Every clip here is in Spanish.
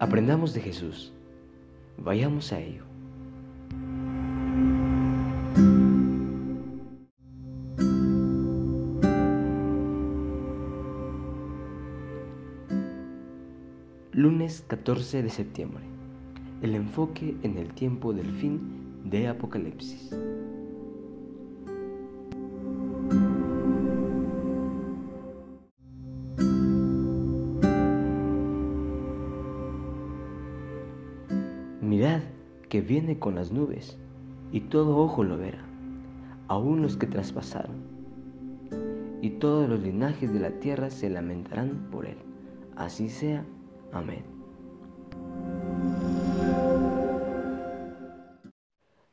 Aprendamos de Jesús. Vayamos a ello. Lunes 14 de septiembre. El enfoque en el tiempo del fin de Apocalipsis. Viene con las nubes, y todo ojo lo verá, aun los que traspasaron, y todos los linajes de la tierra se lamentarán por él. Así sea. Amén.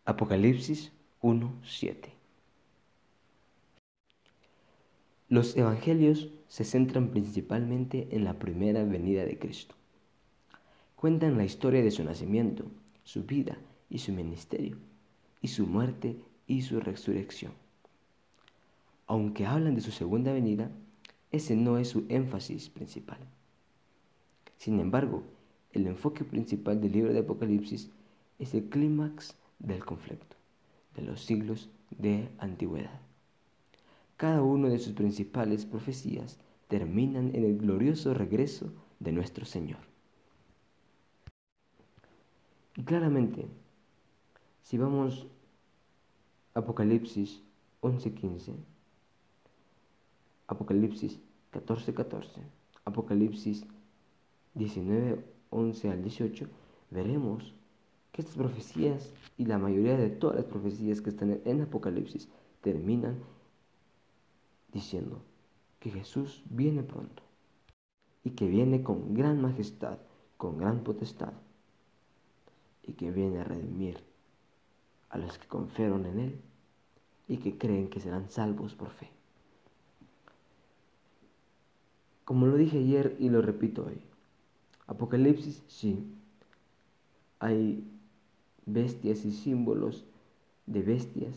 Apocalipsis 1:7 Los evangelios se centran principalmente en la primera venida de Cristo. Cuentan la historia de su nacimiento, su vida y su ministerio, y su muerte y su resurrección. Aunque hablan de su segunda venida, ese no es su énfasis principal. Sin embargo, el enfoque principal del libro de Apocalipsis es el clímax del conflicto de los siglos de antigüedad. Cada una de sus principales profecías terminan en el glorioso regreso de nuestro Señor. Y claramente, si vamos a Apocalipsis 11:15, Apocalipsis 14:14, Apocalipsis 19, 11 al 18, veremos que estas profecías y la mayoría de todas las profecías que están en Apocalipsis terminan diciendo que Jesús viene pronto y que viene con gran majestad, con gran potestad y que viene a redimir a los que confiaron en Él y que creen que serán salvos por fe. Como lo dije ayer y lo repito hoy, Apocalipsis, sí. Hay bestias y símbolos de bestias.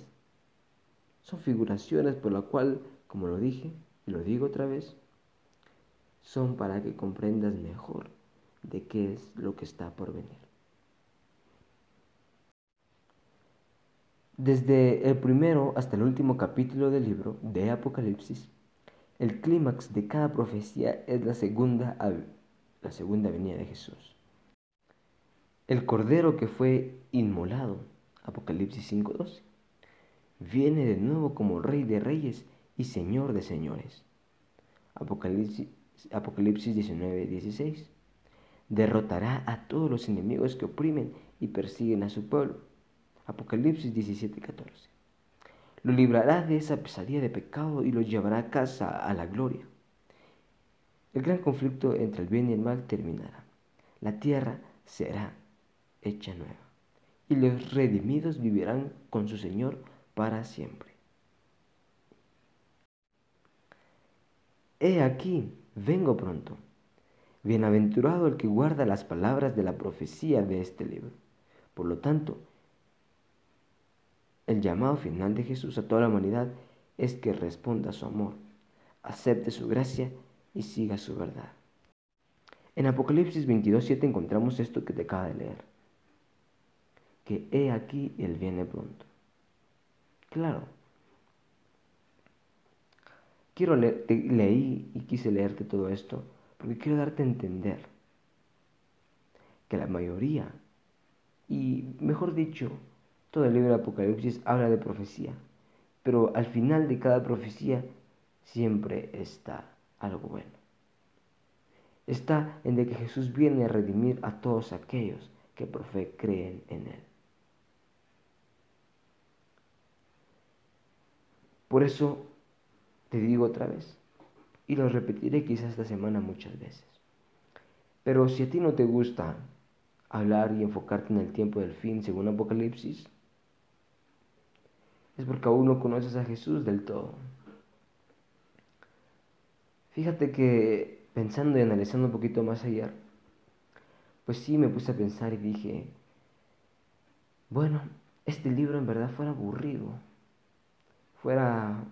Son figuraciones por la cual, como lo dije y lo digo otra vez, son para que comprendas mejor de qué es lo que está por venir. Desde el primero hasta el último capítulo del libro de Apocalipsis, el clímax de cada profecía es la segunda la segunda venida de Jesús. El cordero que fue inmolado, Apocalipsis 5.12, viene de nuevo como rey de reyes y señor de señores. Apocalipsis, Apocalipsis 19.16. Derrotará a todos los enemigos que oprimen y persiguen a su pueblo. Apocalipsis 17.14. Lo librará de esa pesadilla de pecado y lo llevará a casa a la gloria. El gran conflicto entre el bien y el mal terminará. La tierra será hecha nueva. Y los redimidos vivirán con su Señor para siempre. He aquí, vengo pronto. Bienaventurado el que guarda las palabras de la profecía de este libro. Por lo tanto, el llamado final de Jesús a toda la humanidad es que responda a su amor, acepte su gracia y siga su verdad. En Apocalipsis 22.7 encontramos esto que te acaba de leer. Que he aquí, Él viene pronto. Claro. Quiero leer, leí y quise leerte todo esto porque quiero darte a entender que la mayoría, y mejor dicho, todo el libro de Apocalipsis habla de profecía, pero al final de cada profecía siempre está algo bueno. Está en de que Jesús viene a redimir a todos aquellos que por creen en Él. Por eso te digo otra vez, y lo repetiré quizás esta semana muchas veces, pero si a ti no te gusta hablar y enfocarte en el tiempo del fin según Apocalipsis, es porque aún no conoces a Jesús del todo. Fíjate que pensando y analizando un poquito más allá, pues sí me puse a pensar y dije, bueno, este libro en verdad fuera aburrido, fuera,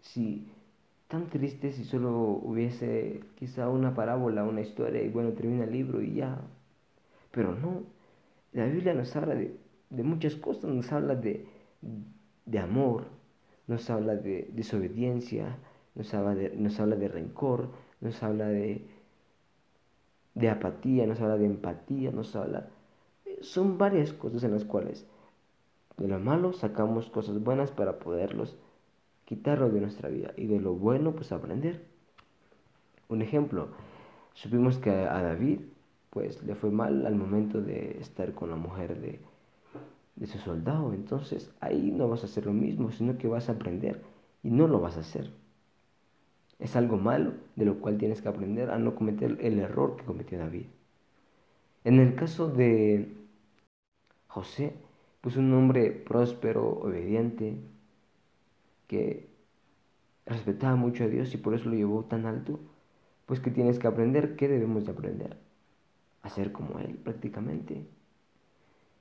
si tan triste si solo hubiese quizá una parábola, una historia y bueno, termina el libro y ya. Pero no, la Biblia nos habla de, muchas cosas, nos habla de, de, amor, nos habla de desobediencia, nos habla de, nos habla de rencor, nos habla de, de apatía, nos habla de empatía, nos habla... Son varias cosas en las cuales de lo malo sacamos cosas buenas para poderlos quitarlo de nuestra vida y de lo bueno pues aprender. Un ejemplo, supimos que a David pues le fue mal al momento de estar con la mujer de, de su soldado. Entonces ahí no vas a hacer lo mismo, sino que vas a aprender y no lo vas a hacer. Es algo malo de lo cual tienes que aprender a no cometer el error que cometió David. En el caso de José, pues un hombre próspero, obediente, que respetaba mucho a Dios y por eso lo llevó tan alto, pues que tienes que aprender, ¿qué debemos de aprender? A ser como Él prácticamente.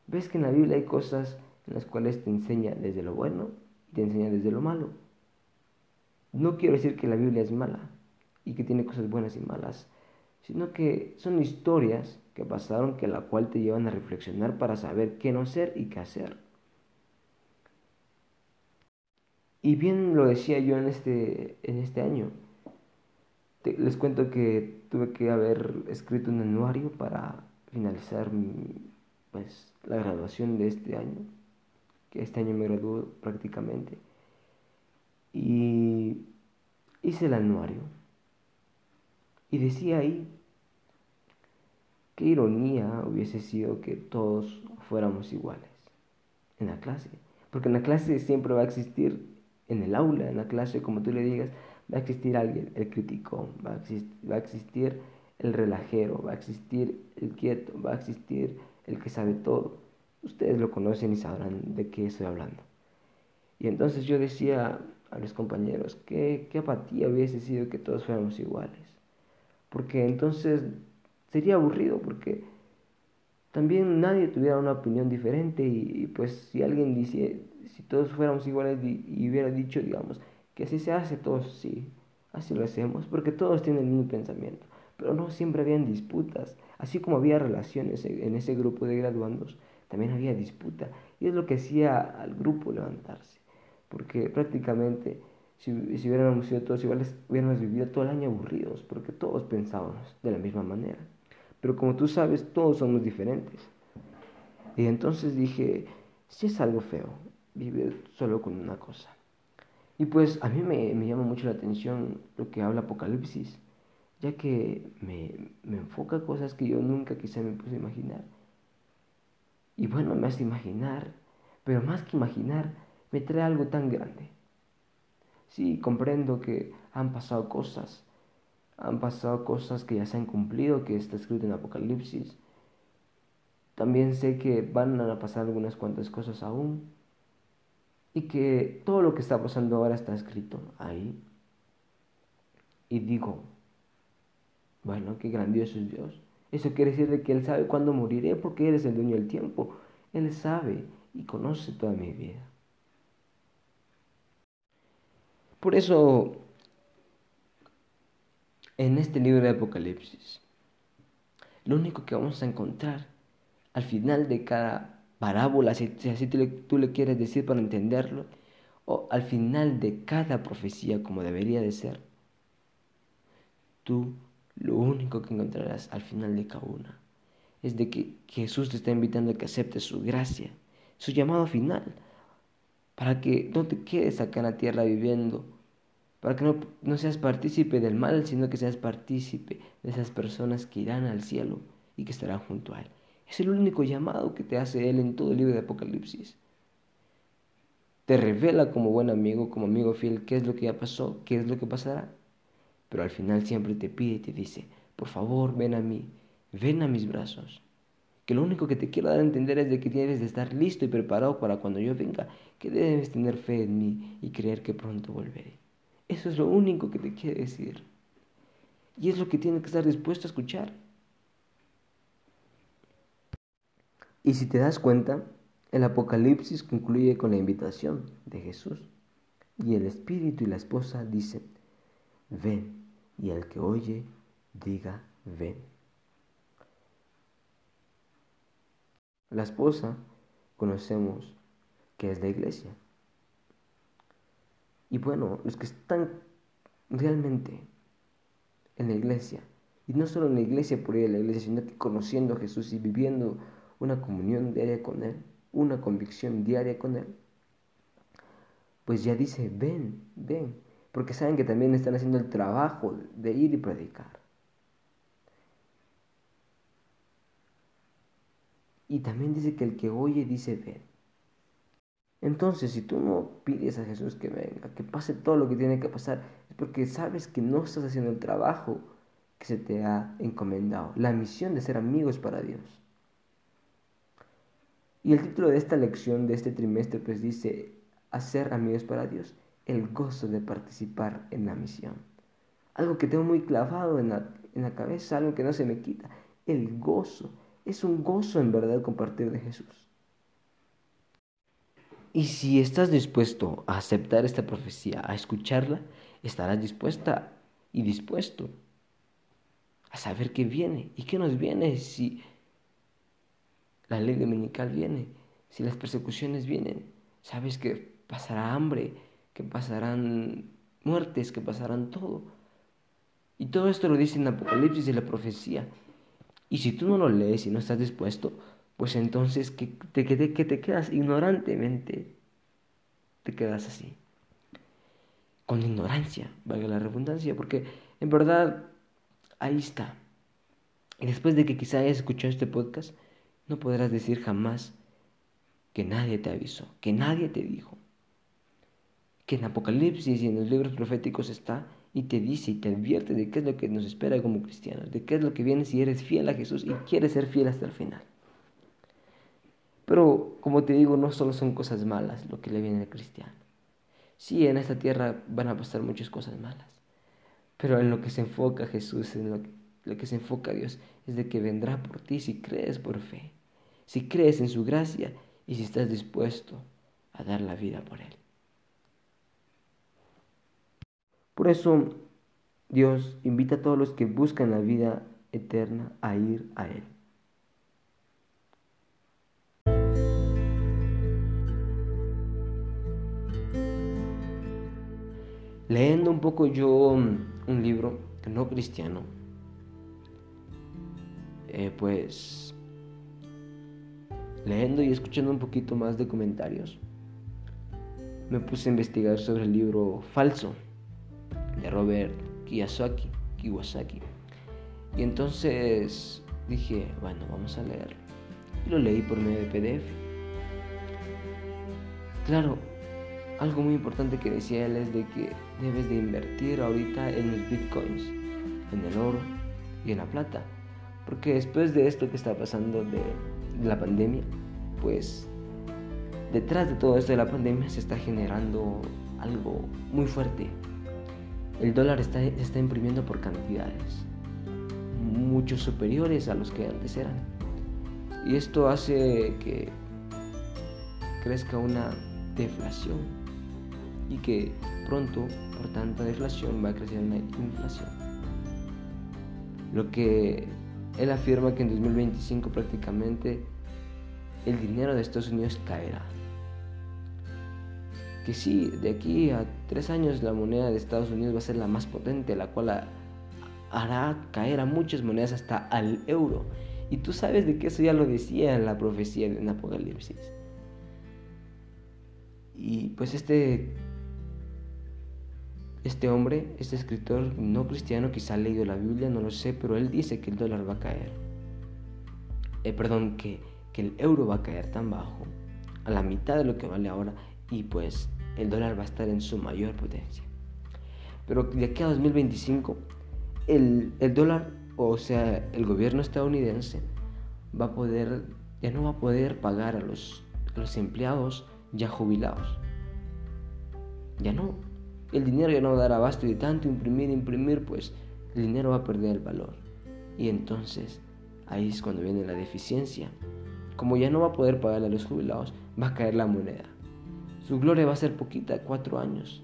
Ves que en la Biblia hay cosas en las cuales te enseña desde lo bueno y te enseña desde lo malo. No quiero decir que la Biblia es mala y que tiene cosas buenas y malas, sino que son historias que pasaron que la cual te llevan a reflexionar para saber qué no ser y qué hacer. Y bien lo decía yo en este, en este año. les cuento que tuve que haber escrito un anuario para finalizar pues, la graduación de este año, que este año me graduó prácticamente. Y hice el anuario. Y decía ahí, qué ironía hubiese sido que todos fuéramos iguales en la clase. Porque en la clase siempre va a existir en el aula, en la clase, como tú le digas, va a existir alguien, el crítico, va a, existir, va a existir el relajero, va a existir el quieto, va a existir el que sabe todo. Ustedes lo conocen y sabrán de qué estoy hablando. Y entonces yo decía a los compañeros, qué, qué apatía hubiese sido que todos fuéramos iguales. Porque entonces sería aburrido, porque también nadie tuviera una opinión diferente y, pues si alguien dice, si todos fuéramos iguales y, hubiera dicho, digamos, que así se hace, todos sí, así lo hacemos, porque todos tienen el mismo pensamiento, pero no siempre habían disputas, así como había relaciones en ese grupo de graduandos, también había disputa, y es lo que hacía al grupo levantarse, porque prácticamente si, si hubiéramos sido todos iguales, hubiéramos vivido todo el año aburridos, porque todos pensábamos de la misma manera. Pero como tú sabes, todos somos diferentes. Y entonces dije, si es algo feo, vivir solo con una cosa. Y pues a mí me, me llama mucho la atención lo que habla Apocalipsis, ya que me, me enfoca cosas que yo nunca quizá me puse a imaginar. Y bueno, me hace imaginar, pero más que imaginar, me trae algo tan grande. Sí, comprendo que han pasado cosas han pasado cosas que ya se han cumplido, que está escrito en Apocalipsis. También sé que van a pasar algunas cuantas cosas aún. Y que todo lo que está pasando ahora está escrito ahí. Y digo, bueno, qué grandioso es Dios. Eso quiere decir de que Él sabe cuándo moriré porque Él es el dueño del tiempo. Él sabe y conoce toda mi vida. Por eso en este libro de Apocalipsis. Lo único que vamos a encontrar al final de cada parábola, si, así tú le, quieres decir para entenderlo, o al final de cada profecía como debería de ser, tú lo único que encontrarás al final de cada una es de que Jesús te está invitando a que aceptes su gracia, su llamado final, para que no te quedes acá en la tierra viviendo para que no, seas partícipe del mal, sino que seas partícipe de esas personas que irán al cielo y que estarán junto a Él. Es el único llamado que te hace Él en todo el libro de Apocalipsis. Te revela como buen amigo, como amigo fiel, qué es lo que ya pasó, qué es lo que pasará. Pero al final siempre te pide y te dice, por favor, ven a mí, ven a mis brazos. Que lo único que te quiero dar a entender es de que debes de estar listo y preparado para cuando yo venga, que debes tener fe en mí y creer que pronto volveré. Eso es lo único que te quiere decir. Y es lo que tienes que estar dispuesto a escuchar. Y si te das cuenta, el Apocalipsis concluye con la invitación de Jesús. Y el Espíritu y la esposa dicen, ven. Y el que oye, diga, ven. La esposa conocemos que es la iglesia. Y bueno, los que están realmente en la iglesia, y no solo en la iglesia por ir a la iglesia, sino que conociendo a Jesús y viviendo una comunión diaria con Él, una convicción diaria con Él, pues ya dice, ven, ven, porque saben que también están haciendo el trabajo de ir y predicar. Y también dice que el que oye dice, ven. Entonces, si tú no pides a Jesús que venga, que pase todo lo que tiene que pasar, es porque sabes que no estás haciendo el trabajo que se te ha encomendado, la misión de ser amigos para Dios. Y el título de esta lección, de este trimestre, pues dice, hacer amigos para Dios, el gozo de participar en la misión. Algo que tengo muy clavado en la, en la cabeza, algo que no se me quita, el gozo. Es un gozo en verdad compartir de Jesús. Y si estás dispuesto a aceptar esta profecía, a escucharla, estarás dispuesta y dispuesto a saber qué viene y qué nos viene si la ley dominical viene, si las persecuciones vienen. Sabes que pasará hambre, que pasarán muertes, que pasarán todo. Y todo esto lo dice en Apocalipsis y la profecía. Y si tú no lo lees y no estás dispuesto, pues entonces que te, que te quedas ignorantemente, te quedas así. Con ignorancia, valga la redundancia, porque en verdad ahí está. Y después de que quizá hayas escuchado este podcast, no podrás decir jamás que nadie te avisó, que nadie te dijo. Que en Apocalipsis y en los libros proféticos está y te dice y te advierte de qué es lo que nos espera como cristianos, de qué es lo que viene si eres fiel a Jesús y quieres ser fiel hasta el final. Pero, como te digo, no solo son cosas malas lo que le viene al cristiano. Sí, en esta tierra van a pasar muchas cosas malas, pero en lo que se enfoca Jesús, en lo que, lo que se enfoca Dios, es de que vendrá por ti si crees por fe, si crees en su gracia y si estás dispuesto a dar la vida por Él. Por eso Dios invita a todos los que buscan la vida eterna a ir a Él. Leyendo un poco yo mm, un libro no cristiano, eh, pues leyendo y escuchando un poquito más de comentarios, me puse a investigar sobre el libro Falso de Robert Kiyosaki, Kiwasaki. Y entonces dije, bueno, vamos a leerlo. Y lo leí por medio de PDF. Claro, algo muy importante que decía él es de que debes de invertir ahorita en los bitcoins, en el oro y en la plata. Porque después de esto que está pasando de, la pandemia, pues detrás de todo esto de la pandemia se está generando algo muy fuerte. El dólar está, se está imprimiendo por cantidades mucho superiores a los que antes eran. Y esto hace que crezca una deflación y que pronto por tanta deflación va a crecer una inflación. Lo que él afirma que en 2025 prácticamente el dinero de Estados Unidos caerá. Que sí, de aquí a tres años la moneda de Estados Unidos va a ser la más potente, la cual hará caer a muchas monedas hasta al euro. Y tú sabes de que eso ya lo decía en la profecía en Apocalipsis. Y pues este este hombre, este escritor no cristiano, quizá ha leído la Biblia, no lo sé, pero él dice que el dólar va a caer. Eh, perdón, que, que el euro va a caer tan bajo, a la mitad de lo que vale ahora, y pues el dólar va a estar en su mayor potencia. Pero de aquí a 2025, el, el dólar, o sea, el gobierno estadounidense, va a poder, ya no va a poder pagar a los, los empleados ya jubilados. Ya no, el dinero ya no va a dar abasto y de tanto imprimir, imprimir, pues el dinero va a perder el valor. Y entonces ahí es cuando viene la deficiencia. Como ya no va a poder pagarle a los jubilados, va a caer la moneda. Su gloria va a ser poquita, cuatro años,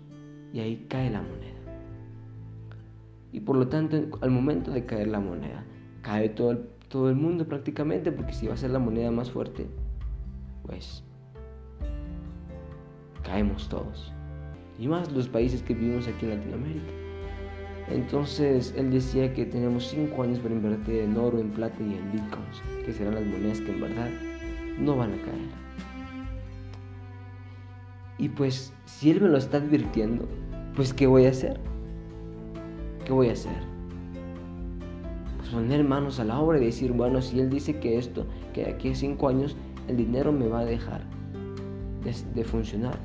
y ahí cae la moneda. Y por lo tanto, al momento de caer la moneda, cae todo el, todo el mundo prácticamente, porque si va a ser la moneda más fuerte, pues caemos todos. Y más los países que vivimos aquí en Latinoamérica. Entonces él decía que tenemos cinco años para invertir en oro, en plata y en bitcoins, que serán las monedas que en verdad no van a caer. Y pues si él me lo está advirtiendo, pues ¿qué voy a hacer? ¿Qué voy a hacer? Pues poner manos a la obra y decir, bueno, si él dice que esto, que de aquí a cinco años el dinero me va a dejar de, funcionar,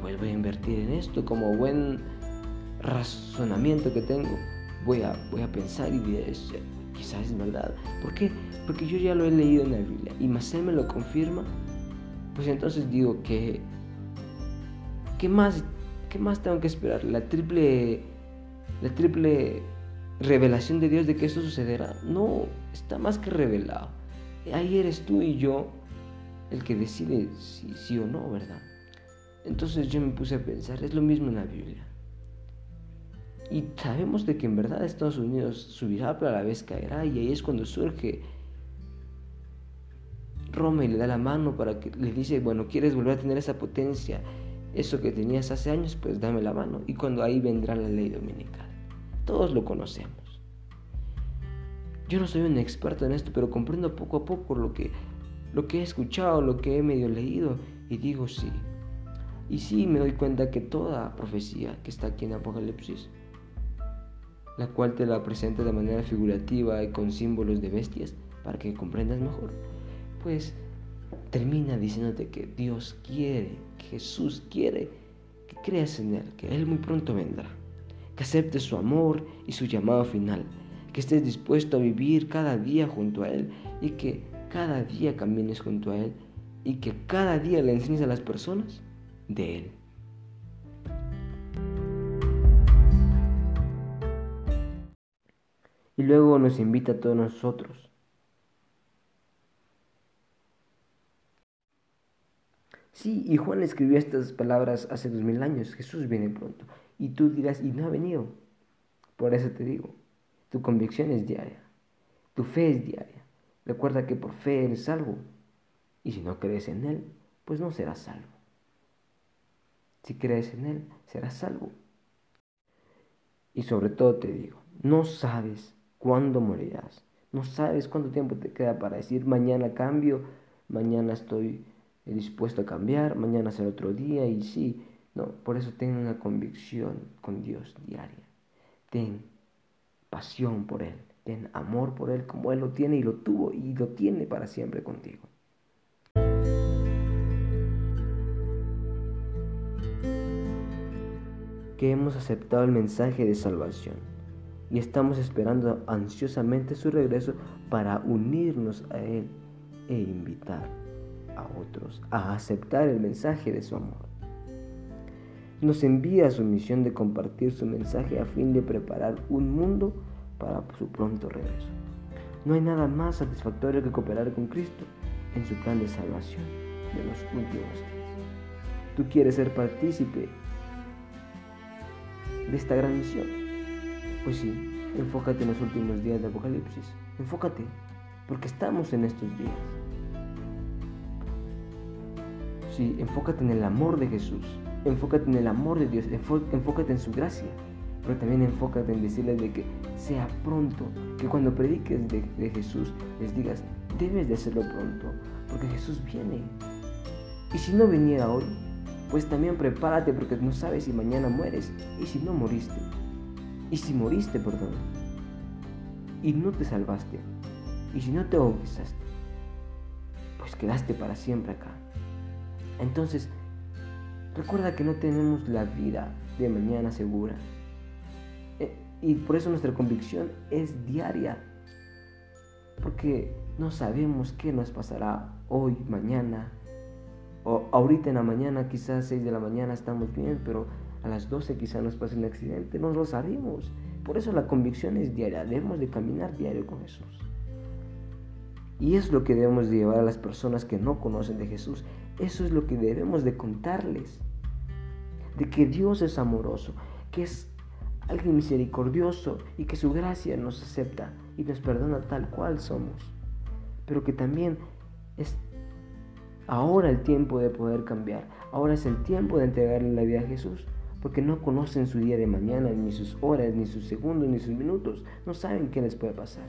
pues voy a invertir en esto como buen razonamiento que tengo. Voy a, voy a pensar y decir, quizás es verdad. ¿Por qué? Porque yo ya lo he leído en la Biblia y más él me lo confirma. Pues entonces digo que ¿qué más, qué más tengo que esperar? La triple, la triple revelación de Dios de que esto sucederá. No, está más que revelado. Ahí eres tú y yo el que decide si sí o no, ¿verdad? Entonces yo me puse a pensar, es lo mismo en la Biblia. Y sabemos de que en verdad Estados Unidos subirá, pero a la vez caerá. Y ahí es cuando surge Roma y le da la mano para que le dice, bueno, ¿quieres volver a tener esa potencia? Eso que tenías hace años, pues dame la mano. Y cuando ahí vendrá la ley dominical. Todos lo conocemos. Yo no soy un experto en esto, pero comprendo poco a poco lo que, lo que he escuchado, lo que he medio leído. Y digo sí. Y sí me doy cuenta que toda profecía que está aquí en Apocalipsis, la cual te la presenta de manera figurativa y con símbolos de bestias, para que comprendas mejor, pues termina diciéndote que Dios quiere, Jesús quiere que creas en Él, que Él muy pronto vendrá, que aceptes su amor y su llamado final, que estés dispuesto a vivir cada día junto a Él y que cada día camines junto a Él y que cada día le enseñes a las personas de Él. Y luego nos invita a todos nosotros Sí, y Juan escribió estas palabras hace dos mil años. Jesús viene pronto. Y tú dirás, y no ha venido. Por eso te digo, tu convicción es diaria. Tu fe es diaria. Recuerda que por fe eres salvo. Y si no crees en Él, pues no serás salvo. Si crees en Él, serás salvo. Y sobre todo te digo, no sabes cuándo morirás. No sabes cuánto tiempo te queda para decir mañana cambio, mañana estoy dispuesto a cambiar, mañana será otro día y sí, no, por eso ten una convicción con Dios diaria. Ten pasión por Él, ten amor por Él como Él lo tiene y lo tuvo y lo tiene para siempre contigo. Que hemos aceptado el mensaje de salvación y estamos esperando ansiosamente su regreso para unirnos a Él e invitar a otros a aceptar el mensaje de su amor. Nos envía su misión de compartir su mensaje a fin de preparar un mundo para su pronto regreso. No hay nada más satisfactorio que cooperar con Cristo en su plan de salvación de los últimos días. ¿Tú quieres ser partícipe de esta gran misión? Pues sí, enfócate en los últimos días de Apocalipsis. Enfócate, porque estamos en estos días. Sí, enfócate en el amor de Jesús, enfócate en el amor de Dios, enfócate en su gracia, pero también enfócate en decirles de que sea pronto, que cuando prediques de, Jesús les digas, debes de hacerlo pronto, porque Jesús viene. Y si no viniera hoy, pues también prepárate porque no sabes si mañana mueres y si no moriste. Y si moriste, perdón. Y no te salvaste. Y si no te bautizaste, pues quedaste para siempre acá. Entonces, recuerda que no tenemos la vida de mañana segura. Eh, y por eso nuestra convicción es diaria. Porque no sabemos qué nos pasará hoy, mañana. O ahorita en la mañana, quizás 6 de la mañana estamos bien, pero a las 12 quizás nos pase un accidente. No lo sabemos. Por eso la convicción es diaria. Debemos de caminar diario con Jesús. Y es lo que debemos de llevar a las personas que no conocen de Jesús. Eso es lo que debemos de contarles. De que Dios es amoroso, que es alguien misericordioso y que su gracia nos acepta y nos perdona tal cual somos, pero que también es ahora el tiempo de poder cambiar, ahora es el tiempo de entregarle la vida a Jesús, porque no conocen su día de mañana, ni sus horas, ni sus segundos, ni sus minutos, no saben qué les puede pasar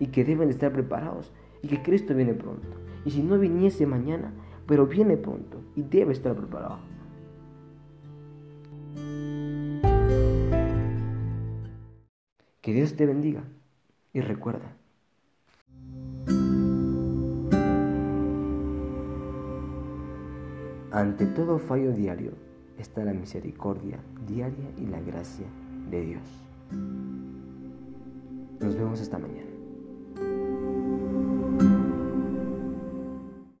y que deben estar preparados y que Cristo viene pronto. Y si no viniese mañana, pero viene pronto y debe estar preparado. Que Dios te bendiga y recuerda. Ante todo fallo diario está la misericordia diaria y la gracia de Dios. Nos vemos esta mañana.